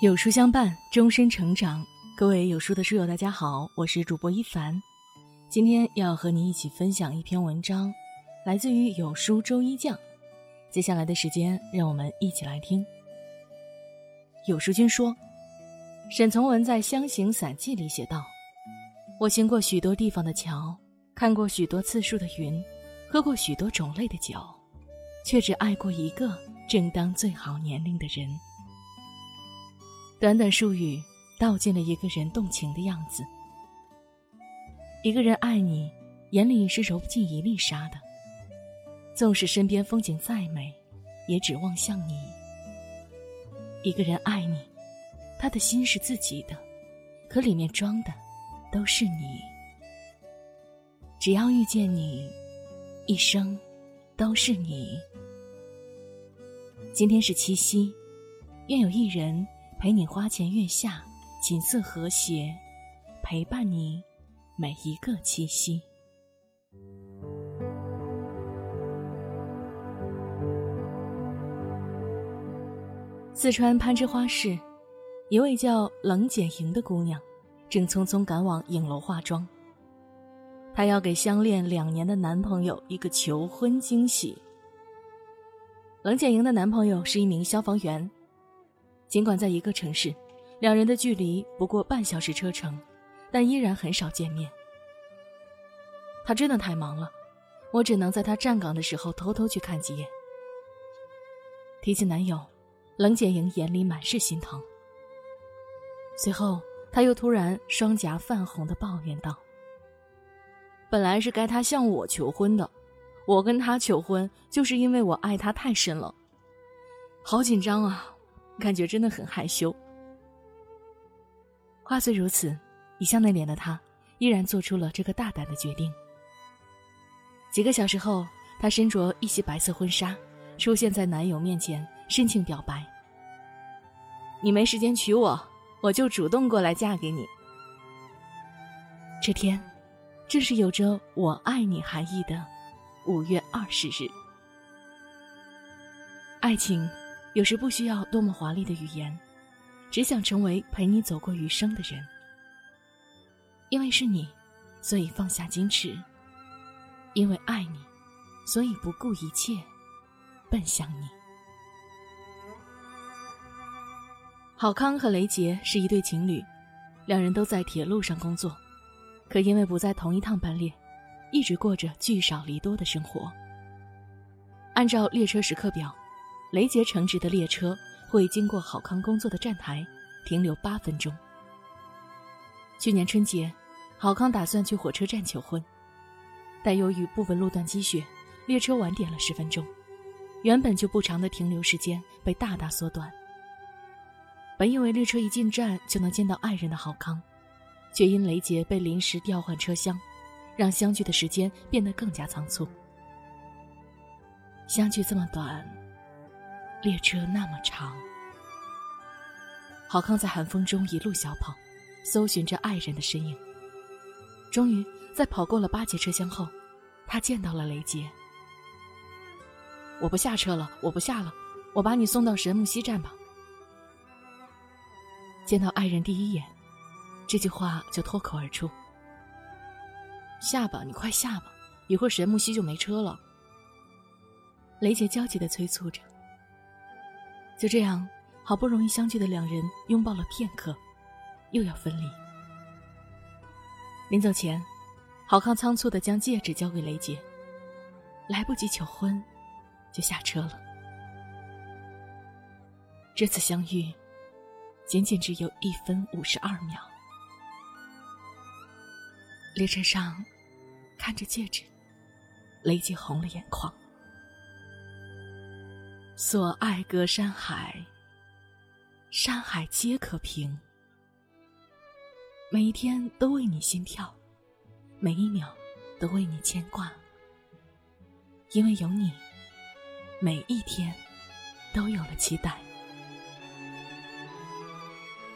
有书相伴，终身成长。各位有书的书友，大家好，我是主播一凡。今天要和你一起分享一篇文章，来自于有书周一酱。接下来的时间，让我们一起来听。有书君说，沈从文在《湘行散记》里写道：“我行过许多地方的桥，看过许多次数的云，喝过许多种类的酒，却只爱过一个正当最好年龄的人。”短短数语，道尽了一个人动情的样子。一个人爱你，眼里是揉不进一粒沙的。纵使身边风景再美，也只望向你。一个人爱你，他的心是自己的，可里面装的都是你。只要遇见你，一生都是你。今天是七夕，愿有一人。陪你花前月下，琴瑟和谐，陪伴你每一个七夕。四川攀枝花市，一位叫冷简莹的姑娘，正匆匆赶往影楼化妆。她要给相恋两年的男朋友一个求婚惊喜。冷简莹的男朋友是一名消防员。尽管在一个城市，两人的距离不过半小时车程，但依然很少见面。他真的太忙了，我只能在他站岗的时候偷偷去看几眼。提起男友，冷简莹眼里满是心疼。随后，他又突然双颊泛红的抱怨道：“本来是该他向我求婚的，我跟他求婚就是因为我爱他太深了，好紧张啊！”感觉真的很害羞。话虽如此，一向内敛的他依然做出了这个大胆的决定。几个小时后，她身着一袭白色婚纱，出现在男友面前，深情表白：“你没时间娶我，我就主动过来嫁给你。”这天，正是有着“我爱你”含义的五月二十日。爱情。有时不需要多么华丽的语言，只想成为陪你走过余生的人。因为是你，所以放下矜持；因为爱你，所以不顾一切奔向你。郝康和雷杰是一对情侣，两人都在铁路上工作，可因为不在同一趟班列，一直过着聚少离多的生活。按照列车时刻表。雷杰乘直的列车会经过郝康工作的站台，停留八分钟。去年春节，郝康打算去火车站求婚，但由于部分路段积雪，列车晚点了十分钟，原本就不长的停留时间被大大缩短。本以为列车一进站就能见到爱人的郝康，却因雷杰被临时调换车厢，让相聚的时间变得更加仓促。相聚这么短。列车那么长，郝康在寒风中一路小跑，搜寻着爱人的身影。终于在跑过了八节车厢后，他见到了雷杰。我不下车了，我不下了，我把你送到神木西站吧。见到爱人第一眼，这句话就脱口而出。下吧，你快下吧，一会儿神木西就没车了。雷杰焦急的催促着。就这样，好不容易相聚的两人拥抱了片刻，又要分离。临走前，郝康仓促的将戒指交给雷杰，来不及求婚，就下车了。这次相遇，仅仅只有一分五十二秒。列车上，看着戒指，雷杰红了眼眶。所爱隔山海，山海皆可平。每一天都为你心跳，每一秒都为你牵挂。因为有你，每一天都有了期待。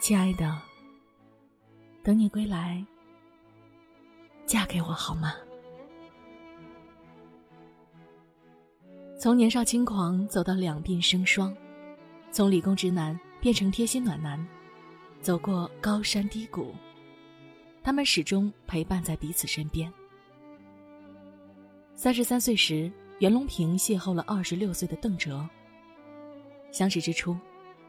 亲爱的，等你归来，嫁给我好吗？从年少轻狂走到两鬓生霜，从理工直男变成贴心暖男，走过高山低谷，他们始终陪伴在彼此身边。三十三岁时，袁隆平邂逅了二十六岁的邓哲。相识之初，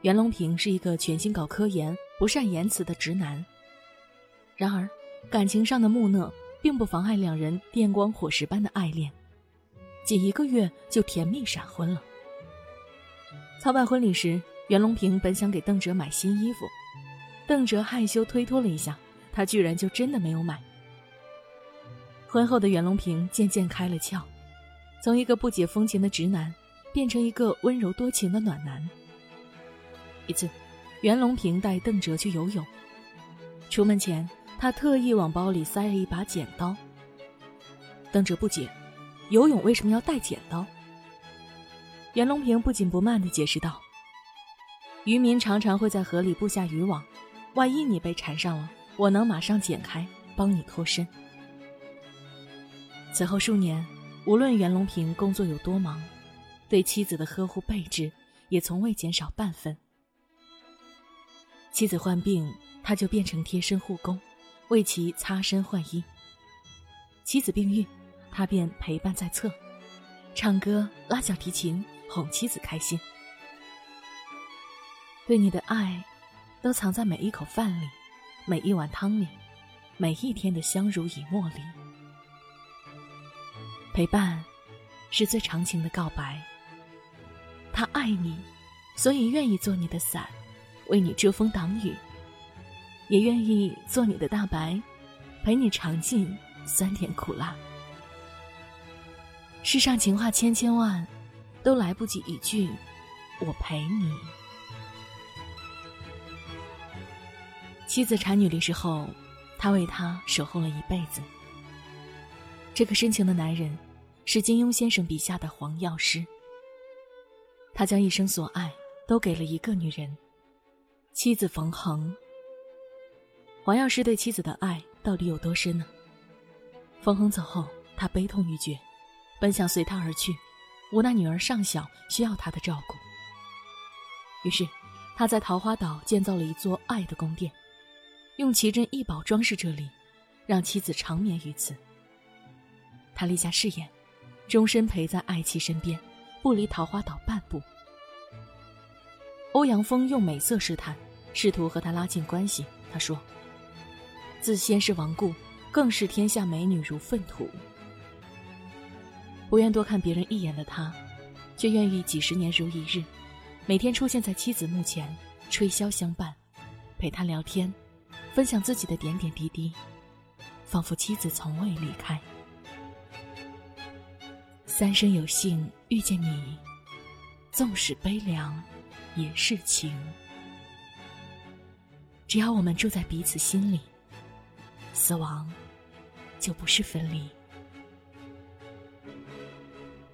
袁隆平是一个全心搞科研、不善言辞的直男。然而，感情上的木讷并不妨碍两人电光火石般的爱恋，仅一个月就甜蜜闪婚了。操办婚礼时，袁隆平本想给邓哲买新衣服，邓哲害羞推脱了一下，他居然就真的没有买。婚后的袁隆平渐渐开了窍，从一个不解风情的直男，变成一个温柔多情的暖男。一次，袁隆平带邓哲去游泳，出门前，他特意往包里塞了一把剪刀。邓哲不解，游泳为什么要带剪刀？袁隆平不紧不慢地解释道：“渔民常常会在河里布下渔网，万一你被缠上了，我能马上剪开，帮你脱身。”此后数年，无论袁隆平工作有多忙，对妻子的呵护备至也从未减少半分。妻子患病，他就变成贴身护工，为其擦身换衣；妻子病愈，他便陪伴在侧，唱歌、拉小提琴。哄妻子开心，对你的爱，都藏在每一口饭里，每一碗汤里，每一天的相濡以沫里。陪伴，是最长情的告白。他爱你，所以愿意做你的伞，为你遮风挡雨，也愿意做你的大白，陪你尝尽酸甜苦辣。世上情话千千万。都来不及一句“我陪你”。妻子产女离世后，他为她守候了一辈子。这个深情的男人，是金庸先生笔下的黄药师。他将一生所爱都给了一个女人，妻子冯恒。黄药师对妻子的爱到底有多深呢？冯恒走后，他悲痛欲绝，本想随他而去。无奈女儿尚小，需要他的照顾。于是，他在桃花岛建造了一座爱的宫殿，用奇珍异宝装饰这里，让妻子长眠于此。他立下誓言，终身陪在爱妻身边，不离桃花岛半步。欧阳锋用美色试探，试图和他拉近关系。他说：“自先是亡故，更是天下美女如粪土。”不愿多看别人一眼的他，却愿意几十年如一日，每天出现在妻子墓前，吹箫相伴，陪她聊天，分享自己的点点滴滴，仿佛妻子从未离开。三生有幸遇见你，纵使悲凉，也是情。只要我们住在彼此心里，死亡就不是分离。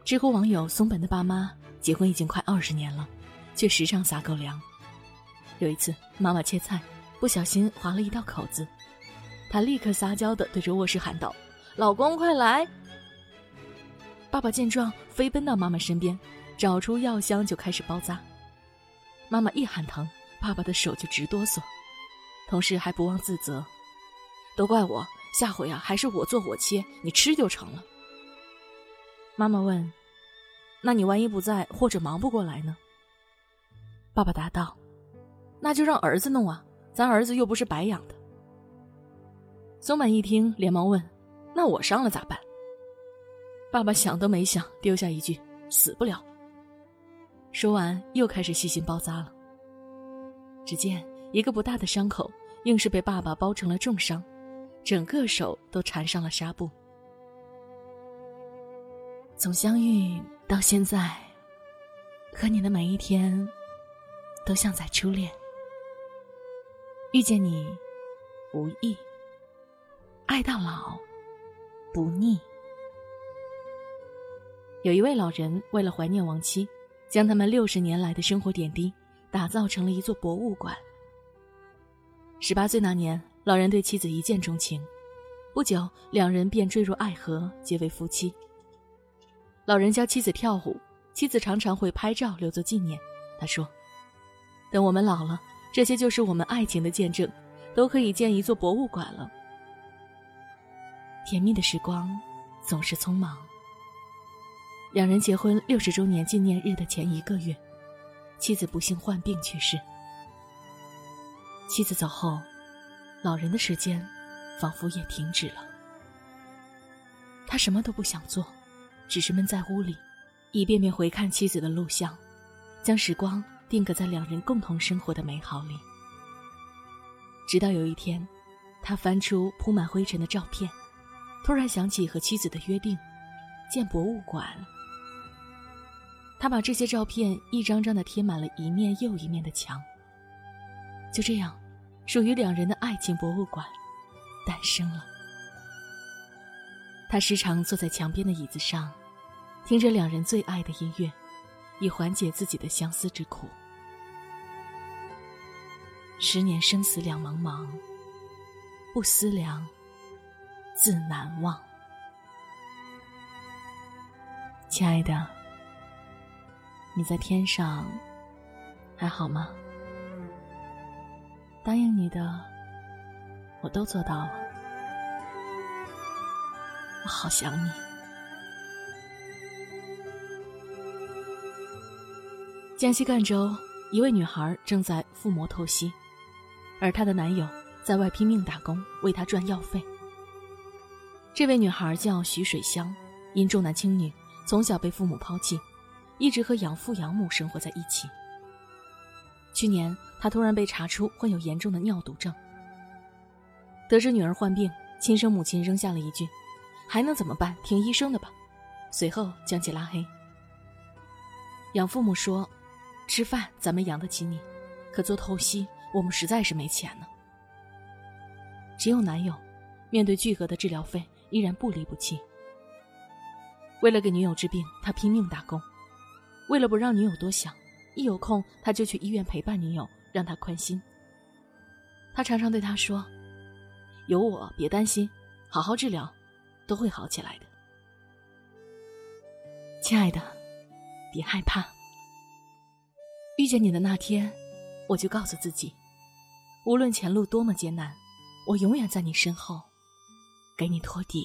知乎网友松本的爸妈结婚已经快二十年了，却时常撒狗粮。有一次，妈妈切菜不小心划了一道口子，他立刻撒娇的对着卧室喊道：“老公，快来！”爸爸见状，飞奔到妈妈身边，找出药箱就开始包扎。妈妈一喊疼，爸爸的手就直哆嗦，同时还不忘自责：“都怪我，下回啊，还是我做我切，你吃就成了。”妈妈问。那你万一不在或者忙不过来呢？爸爸答道：“那就让儿子弄啊，咱儿子又不是白养的。”松满一听，连忙问：“那我伤了咋办？”爸爸想都没想，丢下一句：“死不了。”说完，又开始细心包扎了。只见一个不大的伤口，硬是被爸爸包成了重伤，整个手都缠上了纱布。从相遇。到现在，和你的每一天，都像在初恋。遇见你，不易；爱到老，不腻。有一位老人为了怀念亡妻，将他们六十年来的生活点滴打造成了一座博物馆。十八岁那年，老人对妻子一见钟情，不久，两人便坠入爱河，结为夫妻。老人教妻子跳舞，妻子常常会拍照留作纪念。他说：“等我们老了，这些就是我们爱情的见证，都可以建一座博物馆了。甜蜜的时光总是匆忙。两人结婚六十周年纪念日的前一个月，妻子不幸患病去世。妻子走后，老人的时间仿佛也停止了。他什么都不想做，只是闷在屋里，一遍遍回看妻子的录像，将时光定格在两人共同生活的美好里。直到有一天，他翻出铺满灰尘的照片，突然想起和妻子的约定，建博物馆。他把这些照片一张张的贴满了一面又一面的墙。就这样，属于两人的爱情博物馆诞生了。他时常坐在墙边的椅子上，听着两人最爱的音乐，以缓解自己的相思之苦。十年生死两茫茫，不思量，自难忘。亲爱的。你在天上还好吗？答应你的，我都做到了。我好想你。江西赣州一位女孩正在腹膜透析，而她的男友在外拼命打工，为她赚药费。这位女孩叫徐水香，因重男轻女，从小被父母抛弃。一直和养父养母生活在一起。去年，她突然被查出患有严重的尿毒症。得知女儿患病，亲生母亲扔下了一句：“还能怎么办？听医生的吧。”随后将其拉黑。养父母说：“吃饭咱们养得起你，可做透析我们实在是没钱呢。”只有男友，面对巨额的治疗费，依然不离不弃。为了给女友治病，他拼命打工。为了不让女友多想，一有空他就去医院陪伴女友，让她宽心。他常常对她说：“有我，别担心，好好治疗，都会好起来的。”亲爱的，别害怕。遇见你的那天，我就告诉自己，无论前路多么艰难，我永远在你身后，给你托底。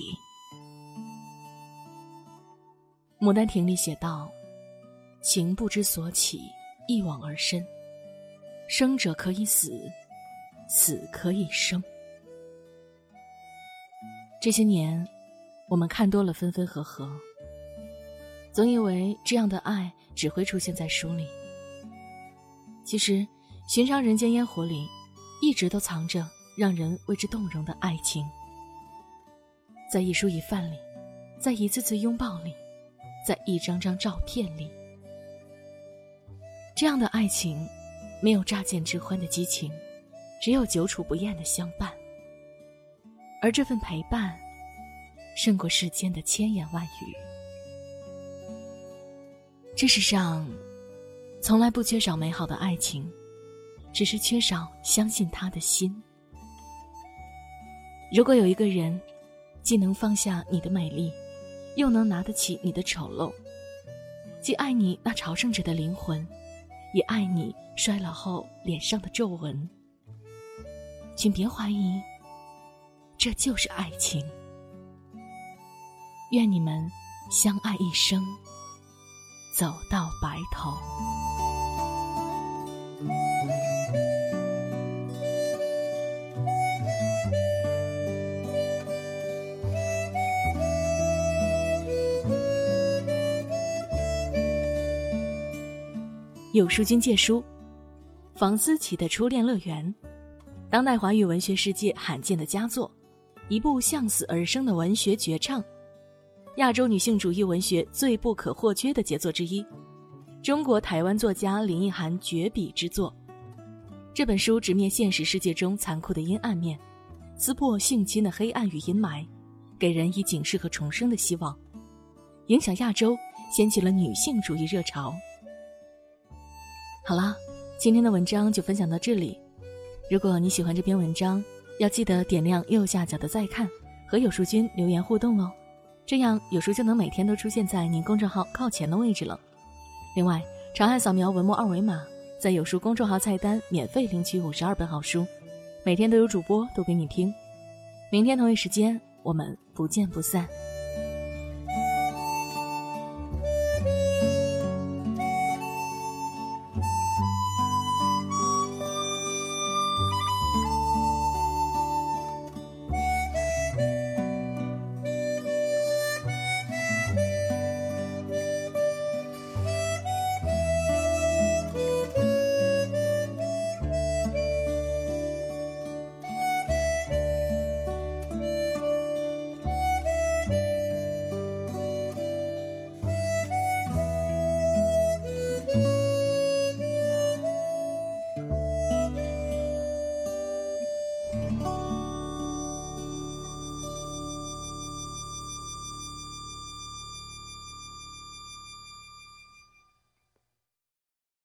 《牡丹亭》里写道。情不知所起，一往而深。生者可以死，死可以生。这些年，我们看多了分分合合，总以为这样的爱只会出现在书里。其实，寻常人间烟火里，一直都藏着让人为之动容的爱情。在一蔬一饭里，在一次次拥抱里，在一张张照片里。这样的爱情，没有乍见之欢的激情，只有久处不厌的相伴。而这份陪伴，胜过世间的千言万语。这世上，从来不缺少美好的爱情，只是缺少相信他的心。如果有一个人，既能放下你的美丽，又能拿得起你的丑陋，既爱你那朝圣者的灵魂。也爱你衰老后脸上的皱纹，请别怀疑，这就是爱情。愿你们相爱一生，走到白头。有书君借书，房思琪的初恋乐园，当代华语文学世界罕见的佳作，一部向死而生的文学绝唱，亚洲女性主义文学最不可或缺的杰作之一，中国台湾作家林奕涵绝笔之作。这本书直面现实世界中残酷的阴暗面，撕破性侵的黑暗与阴霾，给人以警示和重生的希望，影响亚洲，掀起了女性主义热潮。好了，今天的文章就分享到这里。如果你喜欢这篇文章，要记得点亮右下角的再看和有书君留言互动哦，这样有书就能每天都出现在您公众号靠前的位置了。另外，长按扫描文末二维码，在有书公众号菜单免费领取五十二本好书，每天都有主播读给你听。明天同一时间，我们不见不散。